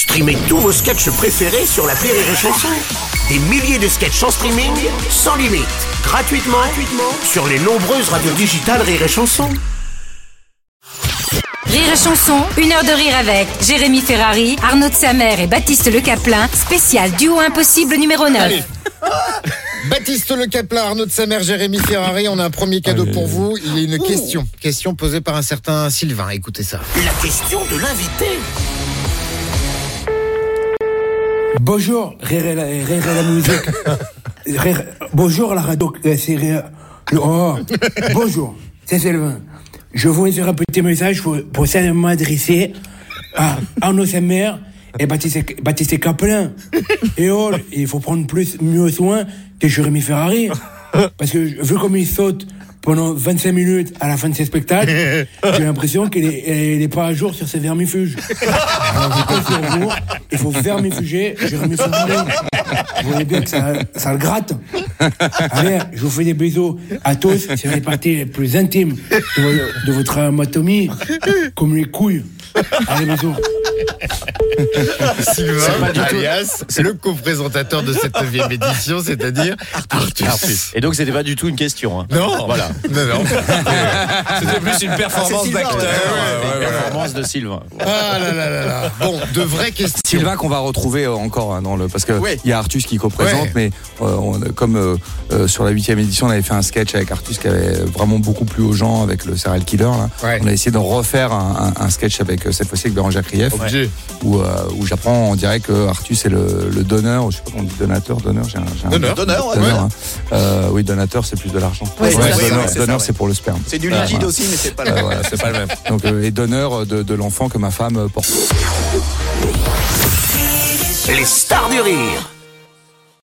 Streamez tous vos sketchs préférés sur la Rire et Chanson. Des milliers de sketchs en streaming, sans limite, gratuitement, gratuitement sur les nombreuses radios digitales Rire et Chanson. Rire et chanson, une heure de rire avec Jérémy Ferrari, Arnaud de Samer et Baptiste Le Caplin, spécial duo impossible numéro 9. Allez. Baptiste Le Caplin, Arnaud de Samer, Jérémy Ferrari, on a un premier cadeau pour vous. Il y a une question. Question posée par un certain Sylvain. Écoutez ça. La question de l'invité. Bonjour, rire la, rire et la musique. Rire- bonjour la radio, c'est rire- Oh, bonjour, c'est Sylvain. Je vous faire un petit message pour, pour m'adresser à Arnaud Samer et Baptiste, Baptiste Caplin. Et oh, il faut prendre plus, mieux soin de Jérémy Ferrari. Parce que vu comme il saute pendant 25 minutes à la fin de ses spectacles, j'ai l'impression qu'il est, est pas à jour sur ses vermifuges. Alors je il faut vermifuger Jérémy Ferrari. Vous voyez bien que ça, ça le gratte. Allez, je vous fais des bisous à tous. C'est les parties les plus intimes de votre anatomie, comme les couilles. Allez, bisous. Sylvain, alias, c'est le co-présentateur de cette neuvième édition, c'est-à-dire Arthus. Artus. Et donc c'était pas du tout une question. hein. Non, Voilà. non, non. C'était plus une performance d'acteur. ouais, ouais, ouais, ouais. Performance de Sylvain. Ah là là là là. Bon, de vraies questions. Sylvain qu'on va retrouver euh, encore hein, dans le parce que il y a Artus qui co-présente Ouais. mais euh, on- comme euh, euh, sur la huitième édition on avait fait un sketch avec Artus qui avait vraiment beaucoup plu aux gens avec le serial killer là. Ouais. on a essayé de refaire un, un- un sketch avec cette fois-ci avec Bérangère Krief Obligé. Où, euh, où j'apprends on dirait que Artus est le, le donneur je sais pas comment on dit donateur donneur j'ai un, Donneur. Donneur, ouais. Donneur, hein. Euh, oui donateur c'est plus de l'argent Ouais, donneur, c'est pour le sperme C'est du liquide aussi, mais c'est pas le Euh, même. voilà, c'est pas le même. Donc, euh, et donneur de, de l'enfant que ma femme porte. Les stars du rire.